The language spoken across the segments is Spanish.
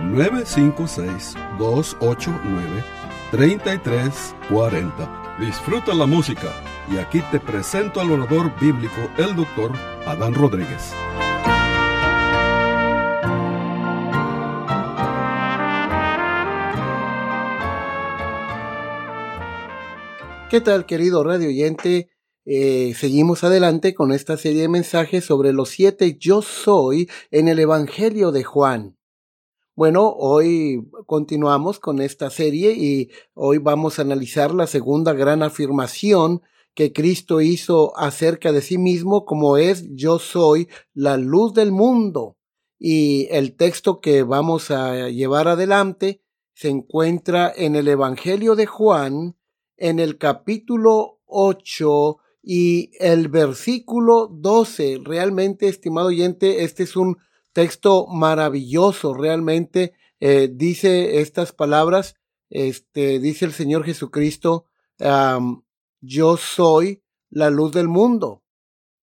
956-289-3340. Disfruta la música y aquí te presento al orador bíblico, el doctor Adán Rodríguez. ¿Qué tal, querido radio oyente? Eh, seguimos adelante con esta serie de mensajes sobre los siete yo soy en el Evangelio de Juan. Bueno, hoy continuamos con esta serie y hoy vamos a analizar la segunda gran afirmación que Cristo hizo acerca de sí mismo como es yo soy la luz del mundo. Y el texto que vamos a llevar adelante se encuentra en el Evangelio de Juan, en el capítulo 8 y el versículo 12. Realmente, estimado oyente, este es un texto maravilloso, realmente eh, dice estas palabras, este, dice el Señor Jesucristo, yo soy la luz del mundo.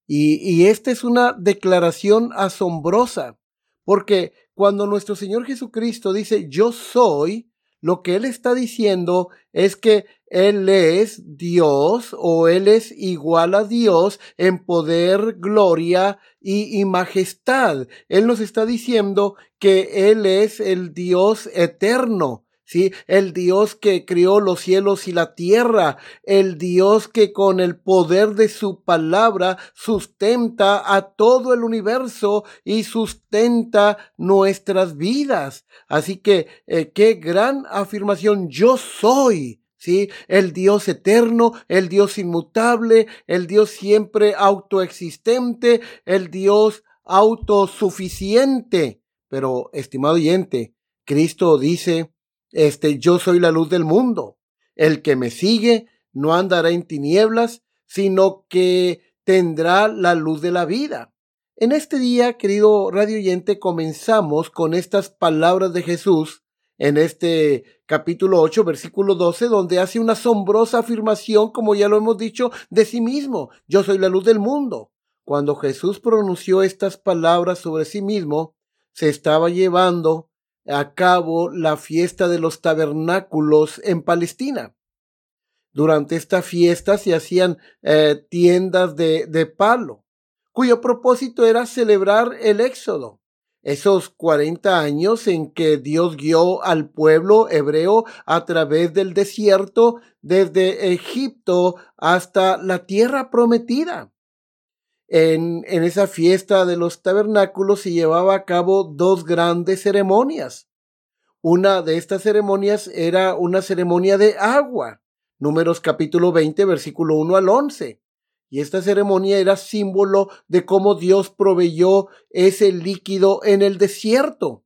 Y, y esta es una declaración asombrosa, porque cuando nuestro Señor Jesucristo dice yo soy, lo que él está diciendo es que él es Dios o él es igual a Dios en poder, gloria y, majestad. Él nos está diciendo que él es el Dios eterno ¿sí? El Dios que crió los cielos y la tierra, el Dios que con el poder de su palabra sustenta a todo el universo y sustenta nuestras vidas. Así que, eh, qué gran afirmación, yo soy. ¿Sí? El Dios eterno, el Dios inmutable, el Dios siempre autoexistente, el Dios autosuficiente. Pero, estimado oyente, Cristo dice este, yo soy la luz del mundo. El que me sigue no andará en tinieblas, sino que tendrá la luz de la vida. En este día, querido radio oyente, comenzamos con estas palabras de Jesús en este capítulo 8, versículo 12, donde hace una asombrosa afirmación, como ya lo hemos dicho, de sí mismo. Yo soy la luz del mundo. Cuando Jesús pronunció estas palabras sobre sí mismo, se estaba llevando a cabo la fiesta de los tabernáculos en Palestina. Durante esta fiesta se hacían eh, tiendas de, de palo, cuyo propósito era celebrar el éxodo, esos 40 años en que Dios guió al pueblo hebreo a través del desierto desde Egipto hasta la tierra prometida. En, esa fiesta de los tabernáculos se llevaba a cabo dos grandes ceremonias. Una de estas ceremonias era una ceremonia de agua, números capítulo 20, versículo 1 al 11. Y esta ceremonia era símbolo de cómo Dios proveyó ese líquido en el desierto.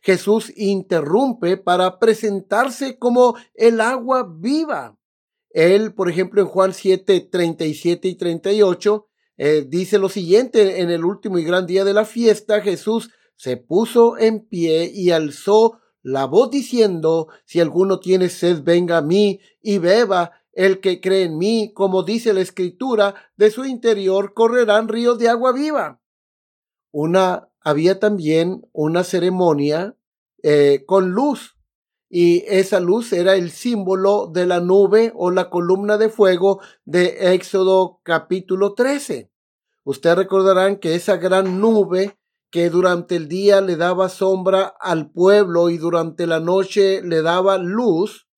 Jesús interrumpe para presentarse como el agua viva. Él, por ejemplo, en Juan 7, 37 y 38, eh, dice lo siguiente, en el último y gran día de la fiesta, Jesús se puso en pie y alzó la voz diciendo, si alguno tiene sed, venga a mí y beba. El que cree en mí, como dice la escritura, de su interior correrán ríos de agua viva. Una, había también una ceremonia eh, con luz y esa luz era el símbolo de la nube o la columna de fuego de Éxodo capítulo 13. Ustedes recordarán que esa gran nube que durante el día le daba sombra al pueblo y durante la noche le daba luz,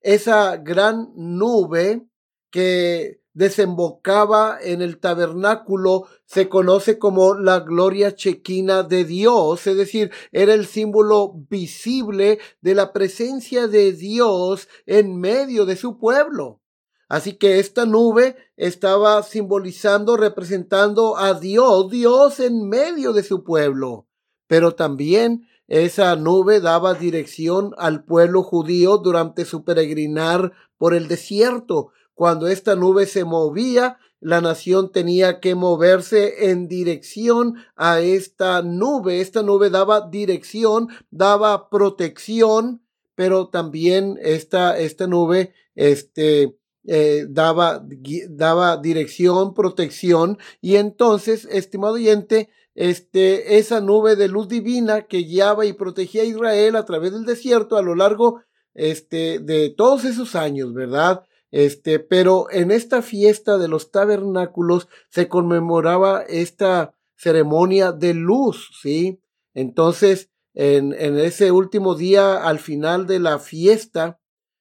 esa gran nube que desembocaba en el tabernáculo se conoce como la gloria chequina de Dios, es decir, era el símbolo visible de la presencia de Dios en medio de su pueblo. Así que esta nube estaba simbolizando, representando a Dios, Dios en medio de su pueblo. Pero también esa nube daba dirección al pueblo judío durante su peregrinar por el desierto. Cuando esta nube se movía, la nación tenía que moverse en dirección a esta nube. Esta nube daba dirección, daba protección, pero también esta, esta nube, este, eh, daba, daba dirección, protección, y entonces, estimado oyente, este, esa nube de luz divina que guiaba y protegía a Israel a través del desierto a lo largo este, de todos esos años, ¿verdad? Este, pero en esta fiesta de los tabernáculos se conmemoraba esta ceremonia de luz, ¿sí? Entonces, en, en ese último día, al final de la fiesta,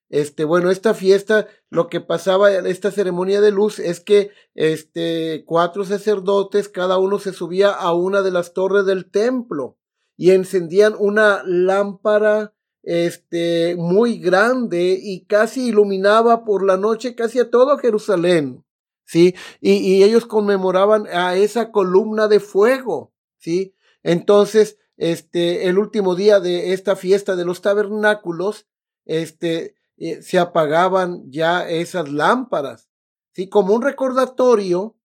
este, bueno, esta fiesta, lo que pasaba en esta ceremonia de luz es que, este, cuatro sacerdotes, cada uno se subía a una de las torres del templo y encendían una lámpara este, muy grande y casi iluminaba por la noche casi a todo Jerusalén, ¿sí? Y, y ellos conmemoraban a esa columna de fuego, ¿sí? Entonces, este, el último día de esta fiesta de los tabernáculos, este, eh, se apagaban ya esas lámparas, ¿sí? Como un recordatorio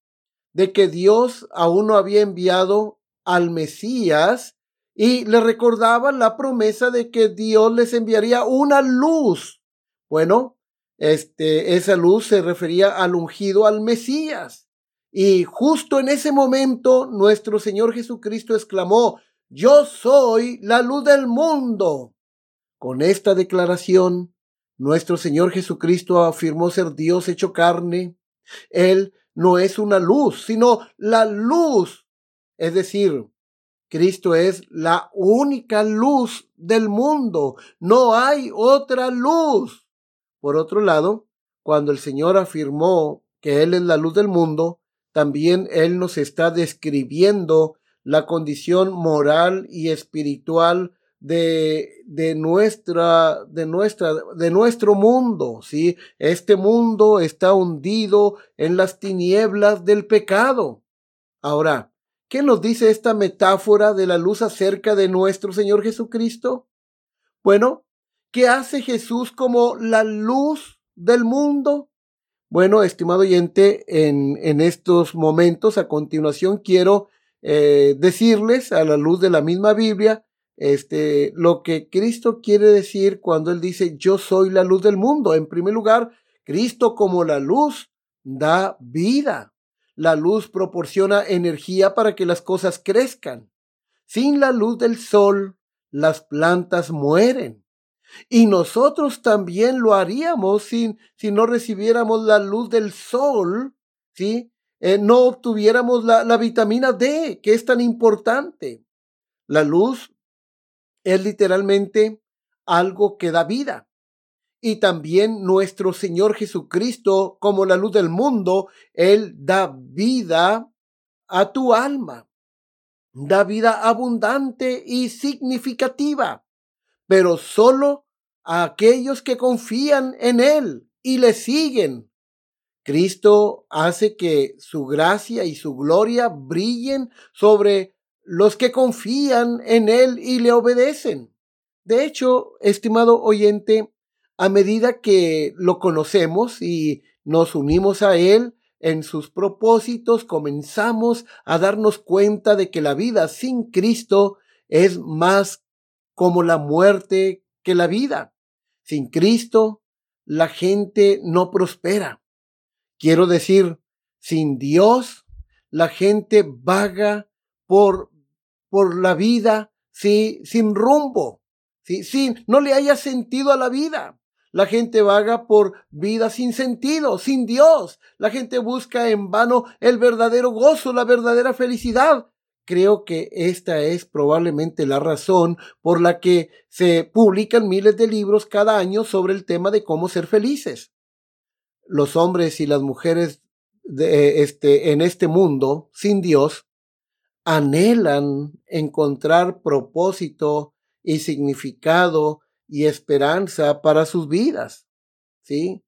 de que Dios aún no había enviado al Mesías y le recordaban la promesa de que Dios les enviaría una luz. Bueno, este, esa luz se refería al ungido, al Mesías. Y justo en ese momento nuestro Señor Jesucristo exclamó, yo soy la luz del mundo. Con esta declaración, nuestro Señor Jesucristo afirmó ser Dios hecho carne. Él no es una luz, sino la luz. Es decir, Cristo es la única luz del mundo. No hay otra luz. Por otro lado, cuando el Señor afirmó que Él es la luz del mundo, también Él nos está describiendo la condición moral y espiritual de, de nuestra, de nuestra, de nuestro mundo, ¿sí? Este mundo está hundido en las tinieblas del pecado. Ahora, ¿Qué nos dice esta metáfora de la luz acerca de nuestro Señor Jesucristo? Bueno, ¿qué hace Jesús como la luz del mundo? Bueno, estimado oyente, en, en estos momentos, a continuación, quiero eh, decirles a la luz de la misma Biblia, este, lo que Cristo quiere decir cuando Él dice, yo soy la luz del mundo. En primer lugar, Cristo como la luz da vida. La luz proporciona energía para que las cosas crezcan. Sin la luz del sol, las plantas mueren. Y nosotros también lo haríamos sin, si no recibiéramos la luz del sol, ¿sí? Eh, no obtuviéramos la, la vitamina D, que es tan importante. La luz es literalmente algo que da vida y también nuestro Señor Jesucristo como la luz del mundo, Él da vida a tu alma, da vida abundante y significativa, pero solo a aquellos que confían en Él y le siguen. Cristo hace que su gracia y su gloria brillen sobre los que confían en Él y le obedecen. De hecho, estimado oyente, a medida que lo conocemos y nos unimos a Él en sus propósitos, comenzamos a darnos cuenta de que la vida sin Cristo es más como la muerte que la vida. Sin Cristo, la gente no prospera. Quiero decir, sin Dios, la gente vaga por, por la vida sí, sin rumbo, sí, sin, no le haya sentido a la vida. La gente vaga por vida sin sentido, sin Dios. La gente busca en vano el verdadero gozo, la verdadera felicidad. Creo que esta es probablemente la razón por la que se publican miles de libros cada año sobre el tema de cómo ser felices. Los hombres y las mujeres de este, en este mundo sin Dios anhelan encontrar propósito y significado y esperanza para sus vidas, ¿sí?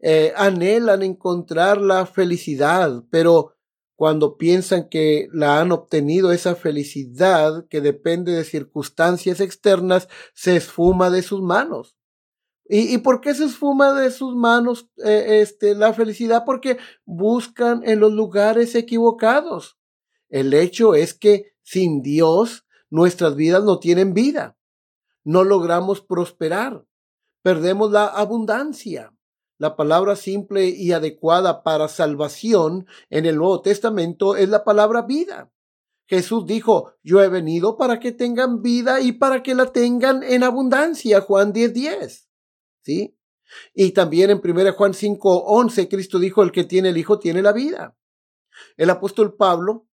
Eh, anhelan encontrar la felicidad, pero cuando piensan que la han obtenido esa felicidad que depende de circunstancias externas, se esfuma de sus manos. ¿Y, por qué se esfuma de sus manos eh, este, la felicidad? Porque buscan en los lugares equivocados. El hecho es que sin Dios nuestras vidas no tienen vida. No logramos prosperar. Perdemos la abundancia. La palabra simple y adecuada para salvación en el Nuevo Testamento es la palabra vida. Jesús dijo, yo he venido para que tengan vida y para que la tengan en abundancia. Juan 10:10. 10. ¿Sí? Y también en 1 Juan 5:11 Cristo dijo, el que tiene el Hijo tiene la vida. El apóstol Pablo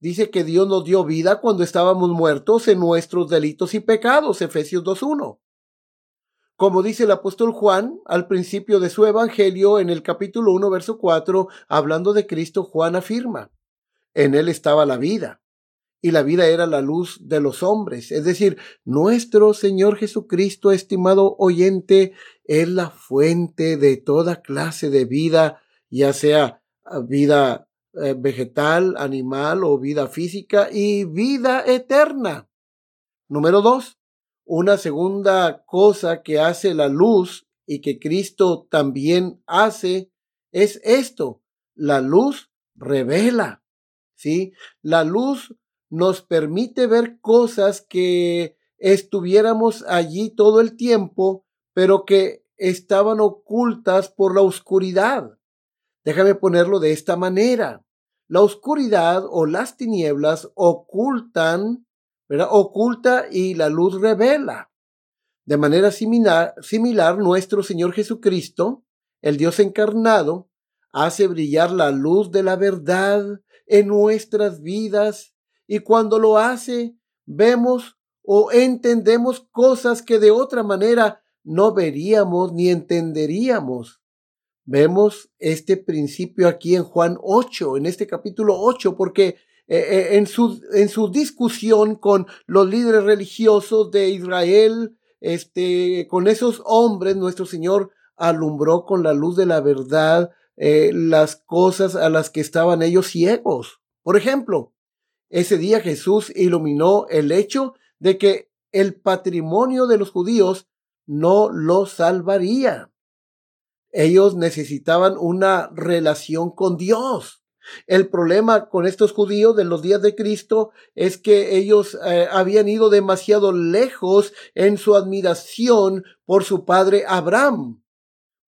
dice que Dios nos dio vida cuando estábamos muertos en nuestros delitos y pecados. Efesios 2:1. Como dice el apóstol Juan al principio de su evangelio en el capítulo 1, verso 4, hablando de Cristo, Juan afirma, en él estaba la vida, y la vida era la luz de los hombres. Es decir, nuestro Señor Jesucristo, estimado oyente, es la fuente de toda clase de vida, ya sea ah, vida eh, vegetal, animal o vida física y vida eterna. Número dos, una segunda cosa que hace la luz y que Cristo también hace es esto. La luz revela, ¿sí? La luz nos permite ver cosas que estuviéramos allí todo el tiempo, pero que estaban ocultas por la oscuridad. Déjame ponerlo de esta manera. La oscuridad o las tinieblas ocultan Oculta y la luz revela. De manera similar, similar, nuestro Señor Jesucristo, el Dios encarnado, hace brillar la luz de la verdad en nuestras vidas y cuando lo hace, vemos o entendemos cosas que de otra manera no veríamos ni entenderíamos. Vemos este principio aquí en Juan 8, en este capítulo 8, porque eh, eh, en, su, en su discusión con los líderes religiosos de Israel, este, con esos hombres, nuestro Señor alumbró con la luz de la verdad eh, las cosas a las que estaban ellos ciegos. Por ejemplo, ese día Jesús iluminó el hecho de que el patrimonio de los judíos no los salvaría. Ellos necesitaban una relación con Dios. El problema con estos judíos de los días de Cristo es que ellos eh, habían ido demasiado lejos en su admiración por su padre Abraham.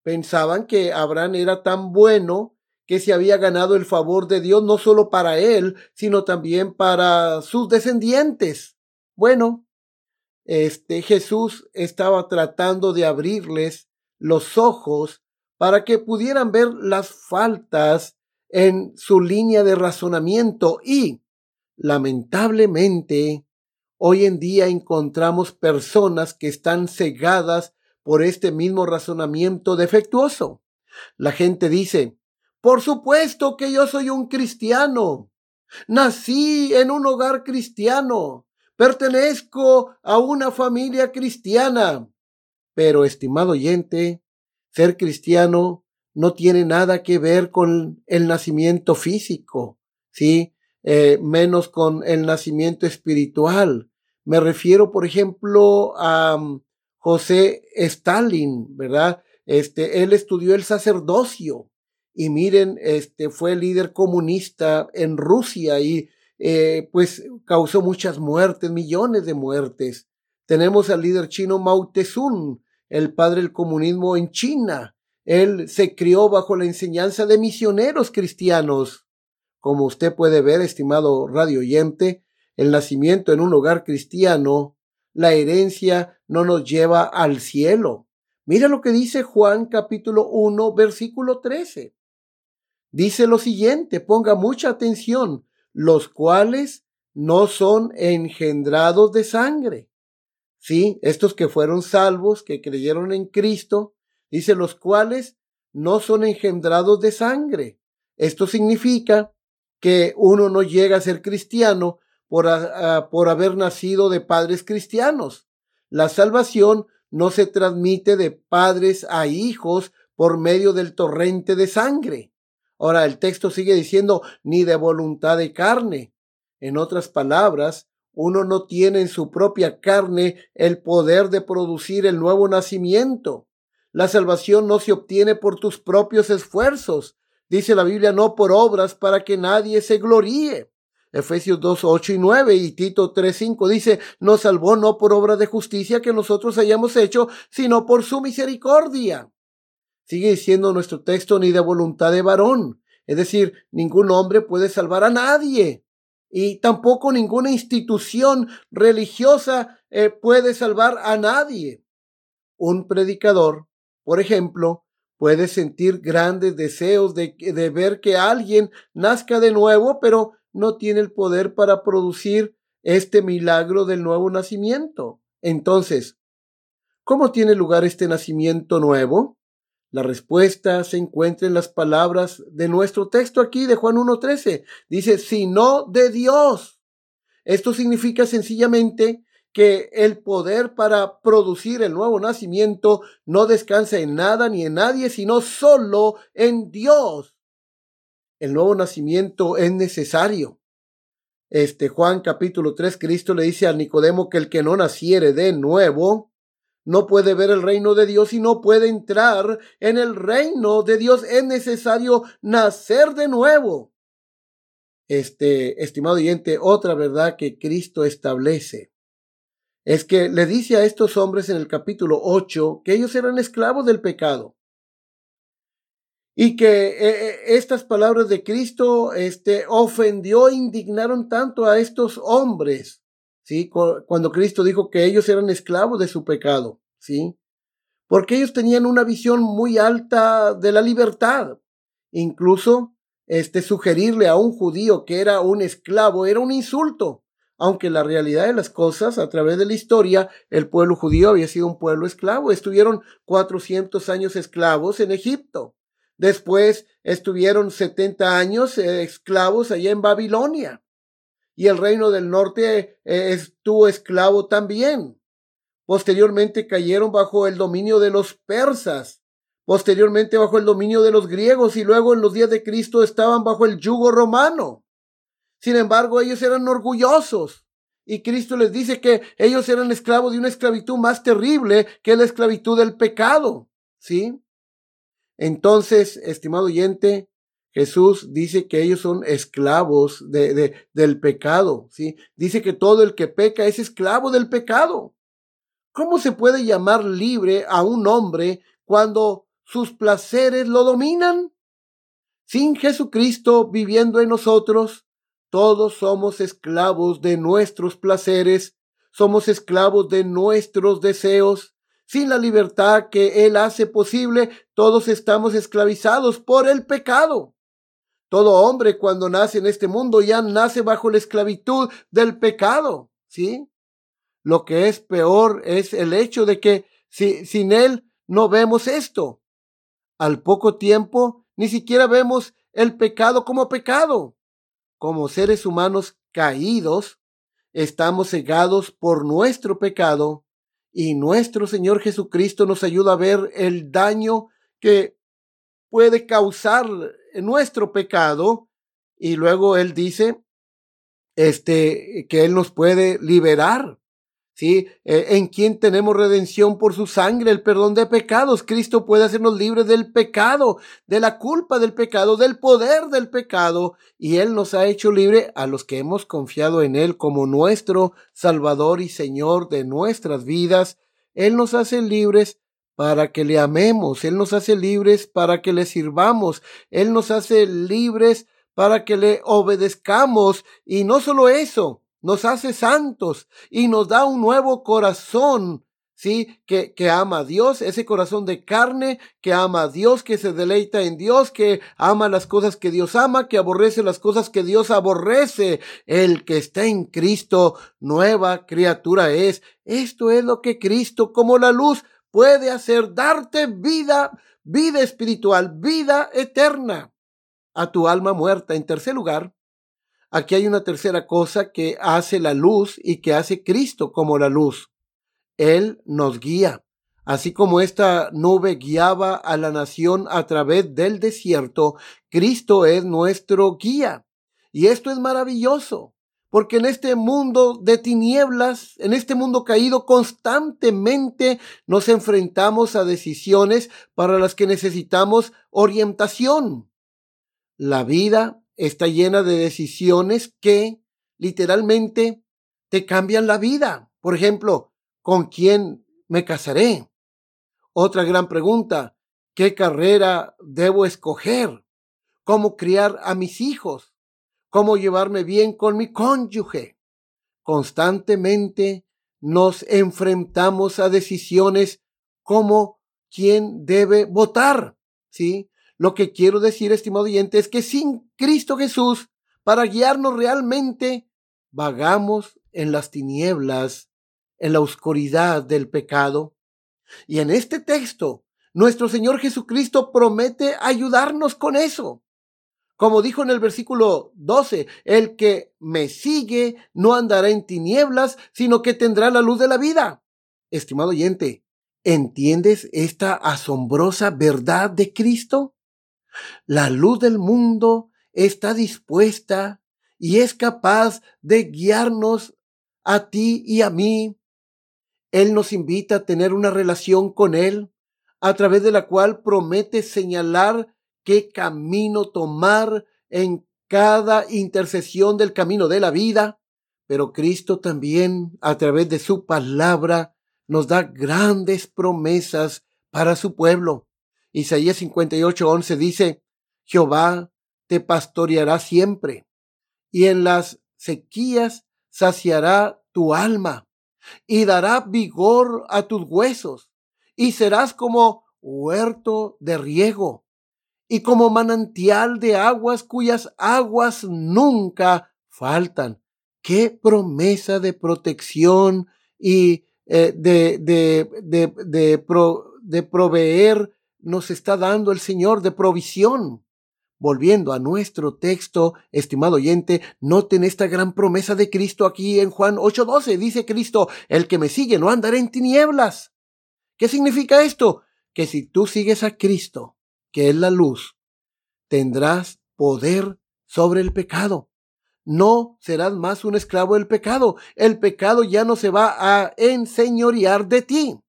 Pensaban que Abraham era tan bueno que se había ganado el favor de Dios no solo para él, sino también para sus descendientes. Bueno, este Jesús estaba tratando de abrirles los ojos para que pudieran ver las faltas en su línea de razonamiento y, lamentablemente, hoy en día encontramos personas que están cegadas por este mismo razonamiento defectuoso. La gente dice, por supuesto que yo soy un cristiano. Nací en un hogar cristiano. Pertenezco a una familia cristiana. Pero, estimado oyente, ser cristiano no tiene nada que ver con el nacimiento físico, ¿sí? Eh, menos con el nacimiento espiritual. Me refiero, por ejemplo, a um, José Stalin, ¿verdad? Este, él estudió el sacerdocio y miren, este, fue líder comunista en Rusia y eh, pues causó muchas muertes, millones de muertes. Tenemos al líder chino Mao Tse-tung, el padre del comunismo en China, él se crió bajo la enseñanza de misioneros cristianos. Como usted puede ver, estimado radio oyente, el nacimiento en un hogar cristiano, la herencia no nos lleva al cielo. Mira lo que dice Juan capítulo 1, versículo 13. Dice lo siguiente, ponga mucha atención, los cuales no son engendrados de sangre. Sí, estos que fueron salvos, que creyeron en Cristo, dice los cuales no son engendrados de sangre. Esto significa que uno no llega a ser cristiano por, por haber nacido de padres cristianos. La salvación no se transmite de padres a hijos por medio del torrente de sangre. Ahora el texto sigue diciendo ni de voluntad de carne. En otras palabras, uno no tiene en su propia carne el poder de producir el nuevo nacimiento. La salvación no se obtiene por tus propios esfuerzos. Dice la Biblia, no por obras para que nadie se gloríe. Efesios 2, 8 y 9 y Tito 3, 5 dice, nos salvó no por obra de justicia que nosotros hayamos hecho, sino por su misericordia. Sigue diciendo nuestro texto, ni de voluntad de varón. Es decir, ningún hombre puede salvar a nadie. Y tampoco ninguna institución religiosa eh, puede salvar a nadie. Un predicador, por ejemplo, puede sentir grandes deseos de, de ver que alguien nazca de nuevo, pero no tiene el poder para producir este milagro del nuevo nacimiento. Entonces, ¿cómo tiene lugar este nacimiento nuevo? La respuesta se encuentra en las palabras de nuestro texto aquí de Juan 1.13. Dice, sino de Dios. Esto significa sencillamente que el poder para producir el nuevo nacimiento no descansa en nada ni en nadie, sino solo en Dios el nuevo nacimiento es necesario. Este Juan capítulo 3, Cristo le dice a Nicodemo que el que no naciere de nuevo no puede ver el reino de Dios y no puede entrar en el reino de Dios. Es necesario nacer de nuevo. Este, estimado oyente, otra verdad que Cristo establece es que le dice a estos hombres en el capítulo 8 que ellos eran esclavos del pecado y que eh, eh, estas palabras de Cristo este, ofendió e indignaron tanto a estos hombres, Cuando Cristo dijo que ellos eran esclavos de su pecado, ¿sí? Porque ellos tenían una visión muy alta de la libertad. Incluso, este, sugerirle a un judío que era un esclavo era un insulto. Aunque la realidad de las cosas, a través de la historia, el pueblo judío había sido un pueblo esclavo. Estuvieron 400 años esclavos en Egipto. Después estuvieron 70 años eh, esclavos allá en Babilonia. Y el reino del norte eh, estuvo esclavo también. Posteriormente cayeron bajo el dominio de los persas. Posteriormente bajo el dominio de los griegos y luego en los días de Cristo estaban bajo el yugo romano. Sin embargo, ellos eran orgullosos. Y Cristo les dice que ellos eran esclavos de una esclavitud más terrible que la esclavitud del pecado. ¿Sí? Entonces, estimado oyente, Jesús dice que ellos son esclavos de, del pecado, ¿sí? Dice que todo el que peca es esclavo del pecado. ¿Cómo se puede llamar libre a un hombre cuando sus placeres lo dominan? Sin Jesucristo viviendo en nosotros, todos somos esclavos de nuestros placeres, somos esclavos de nuestros deseos, sin la libertad que Él hace posible, todos estamos esclavizados por el pecado. Todo hombre cuando nace en este mundo ya nace bajo la esclavitud del pecado, ¿sí? Lo que es peor es el hecho de que si, sin Él no vemos esto. Al poco tiempo ni siquiera vemos el pecado como pecado. Como seres humanos caídos, estamos cegados por nuestro pecado y nuestro Señor Jesucristo nos ayuda a ver el daño que puede causar nuestro pecado. Y luego Él dice, este, que Él nos puede liberar. ¿sí? E, en quien tenemos redención por su sangre, el perdón de pecados. Cristo puede hacernos libres del pecado, de la culpa del pecado, del poder del pecado, y Él nos ha hecho libre a los que hemos confiado en Él como nuestro Salvador y Señor de nuestras vidas. Él nos hace libres para que le amemos, Él nos hace libres para que le sirvamos, Él nos hace libres para que le obedezcamos, y no solo eso, nos hace santos y nos da un nuevo corazón, ¿sí? Que, que ama a Dios, ese corazón de carne, que ama a Dios, que se deleita en Dios, que ama las cosas que Dios ama, que aborrece las cosas que Dios aborrece. El que está en Cristo, nueva criatura es. Esto es lo que Cristo, como la luz, puede hacer, darte vida, vida espiritual, vida eterna a tu alma muerta. En tercer lugar, Aquí hay una tercera cosa que hace la luz y que hace Cristo como la luz. Él nos guía. Así como esta nube guiaba a la nación a través del desierto, Cristo es nuestro guía. Y esto es maravilloso, porque en este mundo de tinieblas, en este mundo caído, constantemente nos enfrentamos a decisiones para las que necesitamos orientación. La vida está llena de decisiones que literalmente te cambian la vida. Por ejemplo, ¿con quién me casaré? Otra gran pregunta, ¿qué carrera debo escoger? ¿Cómo criar a mis hijos? ¿Cómo llevarme bien con mi cónyuge? Constantemente nos enfrentamos a decisiones como quién debe votar, ¿sí? Lo que quiero decir, estimado oyente, es que sin Cristo Jesús, para guiarnos realmente, vagamos en las tinieblas, en la oscuridad del pecado, y en este texto, nuestro Señor Jesucristo promete ayudarnos con eso. Como dijo en el versículo 12, el que me sigue no andará en tinieblas, sino que tendrá la luz de la vida. Estimado oyente, ¿entiendes esta asombrosa verdad de Cristo? La luz del mundo está dispuesta y es capaz de guiarnos a ti y a mí él nos invita a tener una relación con Él, a través de la cual promete señalar qué camino tomar en cada intercesión del camino de la vida. Pero Cristo también, a través de su palabra, nos da grandes promesas para su pueblo. Isaías 58, 11 dice, Jehová te pastoreará siempre, y en las sequías saciará tu alma y dará vigor a tus huesos, y serás como huerto de riego, y como manantial de aguas cuyas aguas nunca faltan. Qué promesa de protección y eh, de, de, de, de, de proveer nos está dando el Señor de provisión. Volviendo a nuestro texto, estimado oyente, noten esta gran promesa de Cristo aquí en Juan 8:12. Dice Cristo, el que me sigue no andará en tinieblas. ¿Qué significa esto? Que si tú sigues a Cristo, que es la luz, tendrás poder sobre el pecado. No serás más un esclavo del pecado. El pecado ya no se va a enseñorear de ti.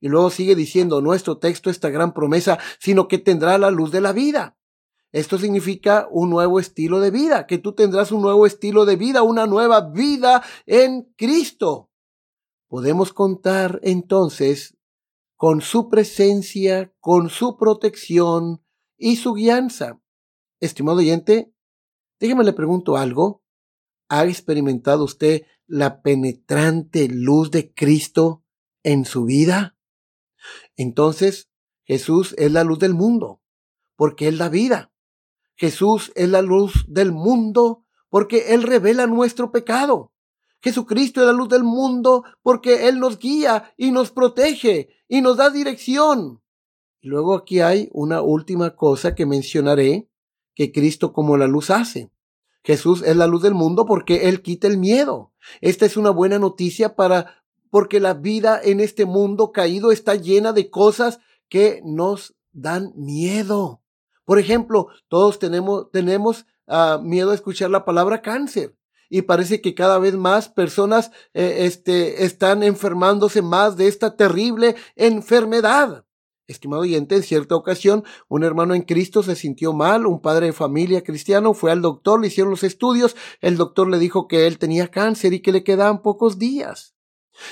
Y luego sigue diciendo nuestro texto esta gran promesa, sino que tendrá la luz de la vida. Esto significa un nuevo estilo de vida, que tú tendrás un nuevo estilo de vida, una nueva vida en Cristo. Podemos contar entonces con su presencia, con su protección y su guianza. Estimado oyente, déjeme le pregunto algo. ¿Ha experimentado usted la penetrante luz de Cristo en su vida? Entonces, Jesús es la luz del mundo, porque es la vida. Jesús es la luz del mundo porque Él revela nuestro pecado. Jesucristo es la luz del mundo porque Él nos guía y nos protege y nos da dirección. Y luego aquí hay una última cosa que mencionaré que Cristo como la luz hace. Jesús es la luz del mundo porque Él quita el miedo. Esta es una buena noticia para porque la vida en este mundo caído está llena de cosas que nos dan miedo. Por ejemplo, todos tenemos, tenemos uh, miedo a escuchar la palabra cáncer y parece que cada vez más personas eh, este, están enfermándose más de esta terrible enfermedad. Estimado oyente, en cierta ocasión un hermano en Cristo se sintió mal, un padre de familia cristiano fue al doctor, le hicieron los estudios, el doctor le dijo que él tenía cáncer y que le quedaban pocos días.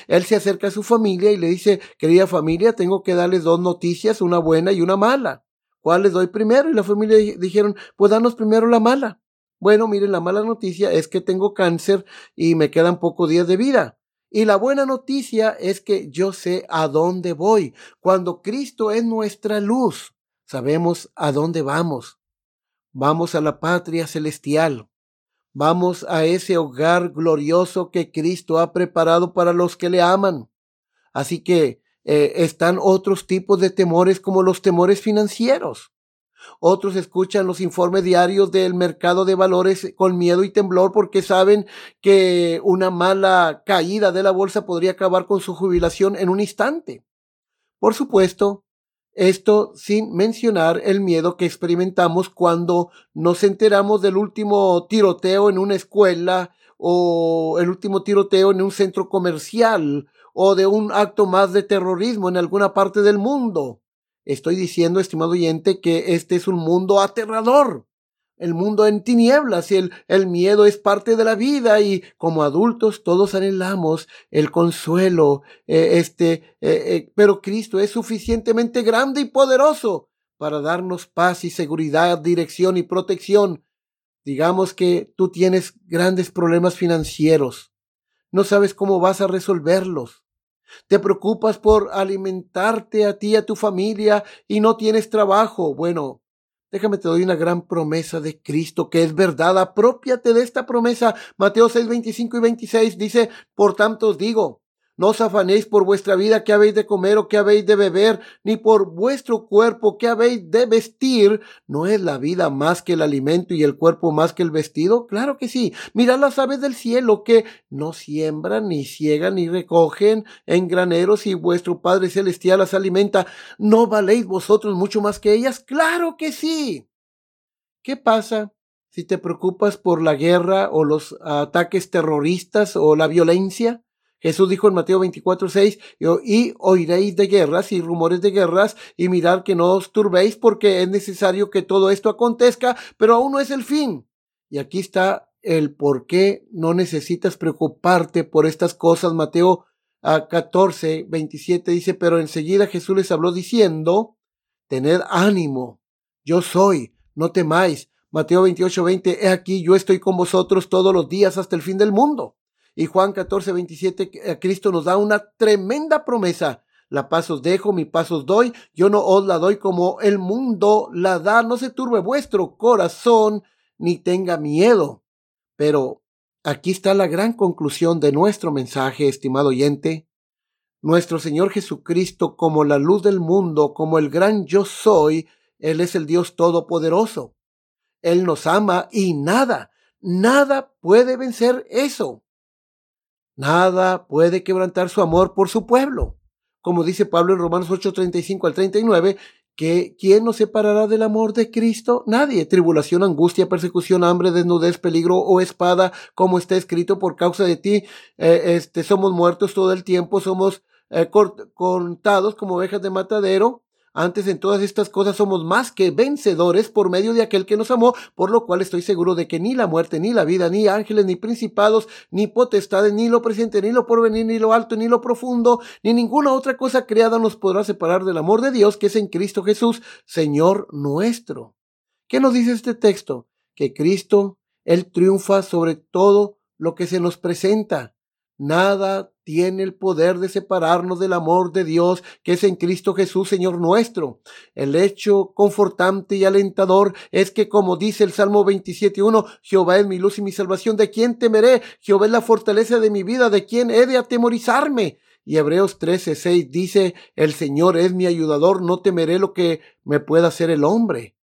Él se acerca a su familia y le dice, querida familia, tengo que darles dos noticias, una buena y una mala. ¿Cuál les doy primero? Y la familia dijeron, pues danos primero la mala. Bueno, miren, la mala noticia es que tengo cáncer y me quedan pocos días de vida. Y la buena noticia es que yo sé a dónde voy. Cuando Cristo es nuestra luz, sabemos a dónde vamos. Vamos a la patria celestial. Vamos a ese hogar glorioso que Cristo ha preparado para los que le aman. Así que eh, están otros tipos de temores como los temores financieros. Otros escuchan los informes diarios del mercado de valores con miedo y temblor porque saben que una mala caída de la bolsa podría acabar con su jubilación en un instante. Por supuesto, esto sin mencionar el miedo que experimentamos cuando nos enteramos del último tiroteo en una escuela o el último tiroteo en un centro comercial o de un acto más de terrorismo en alguna parte del mundo. Estoy diciendo, estimado oyente, que este es un mundo aterrador el mundo en tinieblas y el, el, miedo es parte de la vida y como adultos todos anhelamos el consuelo, eh, este, eh, eh, pero Cristo es suficientemente grande y poderoso para darnos paz y seguridad, dirección y protección. Digamos que tú tienes grandes problemas financieros, no sabes cómo vas a resolverlos. Te preocupas por alimentarte a ti y a tu familia y no tienes trabajo. Bueno, Déjame te doy una gran promesa de Cristo que es verdad. Apropiate de esta promesa. Mateo 6, 25 y 26 dice, por tanto os digo, no os afanéis por vuestra vida, qué habéis de comer o qué habéis de beber, ni por vuestro cuerpo, qué habéis de vestir. ¿No es la vida más que el alimento y el cuerpo más que el vestido? Claro que sí. Mirad las aves del cielo que no siembran, ni ciegan, ni recogen en graneros y vuestro Padre Celestial las alimenta. ¿No valéis vosotros mucho más que ellas? Claro que sí. ¿Qué pasa si te preocupas por la guerra o los ataques terroristas o la violencia? Jesús dijo en Mateo 24, 6, y oiréis de guerras y rumores de guerras, y mirad que no os turbéis, porque es necesario que todo esto acontezca, pero aún no es el fin. Y aquí está el por qué no necesitas preocuparte por estas cosas. Mateo 14, 27 dice, pero enseguida Jesús les habló diciendo, tened ánimo, yo soy, no temáis. Mateo 28, 20, he aquí, yo estoy con vosotros todos los días hasta el fin del mundo. Y Juan 14, 27, eh, Cristo nos da una tremenda promesa. La paz os dejo, mi paz os doy, yo no os la doy como el mundo la da. No se turbe vuestro corazón, ni tenga miedo. Pero aquí está la gran conclusión de nuestro mensaje, estimado oyente. Nuestro Señor Jesucristo, como la luz del mundo, como el gran yo soy, Él es el Dios Todopoderoso. Él nos ama y nada, nada puede vencer eso. Nada puede quebrantar su amor por su pueblo. Como dice Pablo en Romanos 8, 35 al 39, que ¿quién nos separará del amor de Cristo? Nadie. Tribulación, angustia, persecución, hambre, desnudez, peligro o espada, como está escrito por causa de ti. Eh, este, somos muertos todo el tiempo, somos eh, contados como ovejas de matadero. Antes en todas estas cosas somos más que vencedores por medio de aquel que nos amó, por lo cual estoy seguro de que ni la muerte, ni la vida, ni ángeles, ni principados, ni potestades, ni lo presente, ni lo porvenir, ni lo alto, ni lo profundo, ni ninguna otra cosa creada nos podrá separar del amor de Dios que es en Cristo Jesús, Señor nuestro. ¿Qué nos dice este texto? Que Cristo, Él triunfa sobre todo lo que se nos presenta. Nada tiene el poder de separarnos del amor de Dios que es en Cristo Jesús, Señor nuestro. El hecho confortante y alentador es que, como dice el Salmo 27.1, Jehová es mi luz y mi salvación, ¿de quién temeré? Jehová es la fortaleza de mi vida, ¿de quién he de atemorizarme? Y Hebreos 13.6 dice, el Señor es mi ayudador, no temeré lo que me pueda hacer el hombre.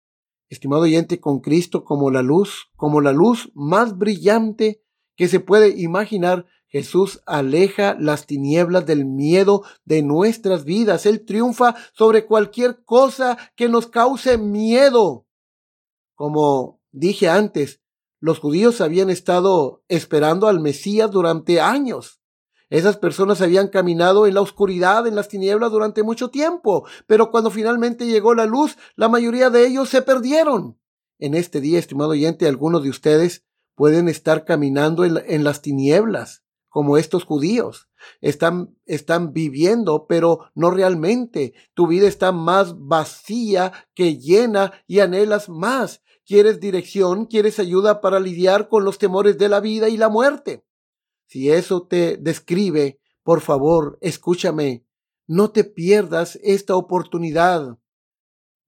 Estimado oyente, con Cristo como la luz, como la luz más brillante que se puede imaginar, Jesús aleja las tinieblas del miedo de nuestras vidas. Él triunfa sobre cualquier cosa que nos cause miedo. Como dije antes, los judíos habían estado esperando al Mesías durante años. Esas personas habían caminado en la oscuridad, en las tinieblas durante mucho tiempo, pero cuando finalmente llegó la luz, la mayoría de ellos se perdieron. En este día, estimado oyente, algunos de ustedes pueden estar caminando en, en las tinieblas como estos judíos. Están, están viviendo, pero no realmente. Tu vida está más vacía que llena y anhelas más. Quieres dirección, quieres ayuda para lidiar con los temores de la vida y la muerte. Si eso te describe, por favor, escúchame. No te pierdas esta oportunidad.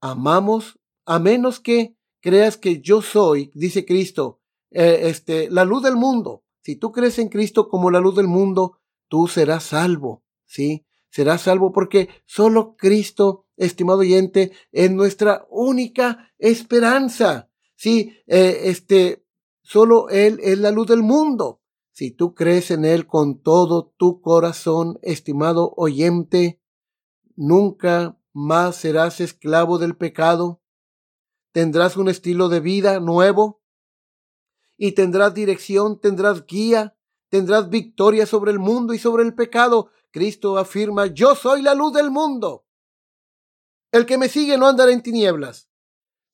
Amamos a menos que creas que yo soy, dice Cristo, eh, este, la luz del mundo. Si tú crees en Cristo como la luz del mundo, tú serás salvo, ¿sí? Serás salvo porque solo Cristo, estimado oyente, es nuestra única esperanza. Sí, eh, este, solo Él es la luz del mundo. Si tú crees en Él con todo tu corazón, estimado oyente, nunca más serás esclavo del pecado, tendrás un estilo de vida nuevo y tendrás dirección, tendrás guía, tendrás victoria sobre el mundo y sobre el pecado. Cristo afirma, yo soy la luz del mundo. El que me sigue no andará en tinieblas.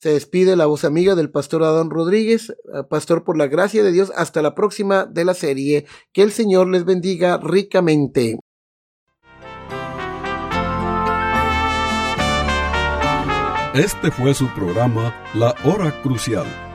Se despide la voz amiga del pastor Adán Rodríguez, eh, pastor por la gracia de Dios. Hasta la próxima de la serie. Que el Señor les bendiga ricamente. Este fue su programa La Hora Crucial.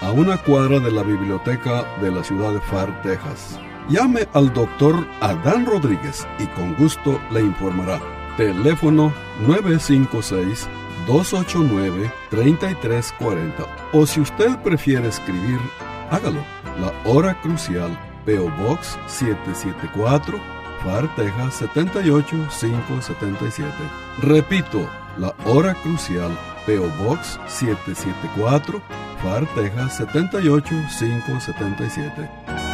a una cuadra de la biblioteca de la ciudad de Far, Texas. Llame al doctor Adán Rodríguez y con gusto le informará. Teléfono 956-289-3340. O si usted prefiere escribir, hágalo. La Hora Crucial, PO Box 774, FAR, Texas 78577. Repito, La Hora Crucial, PO Box 774, FAR, Texas 78577.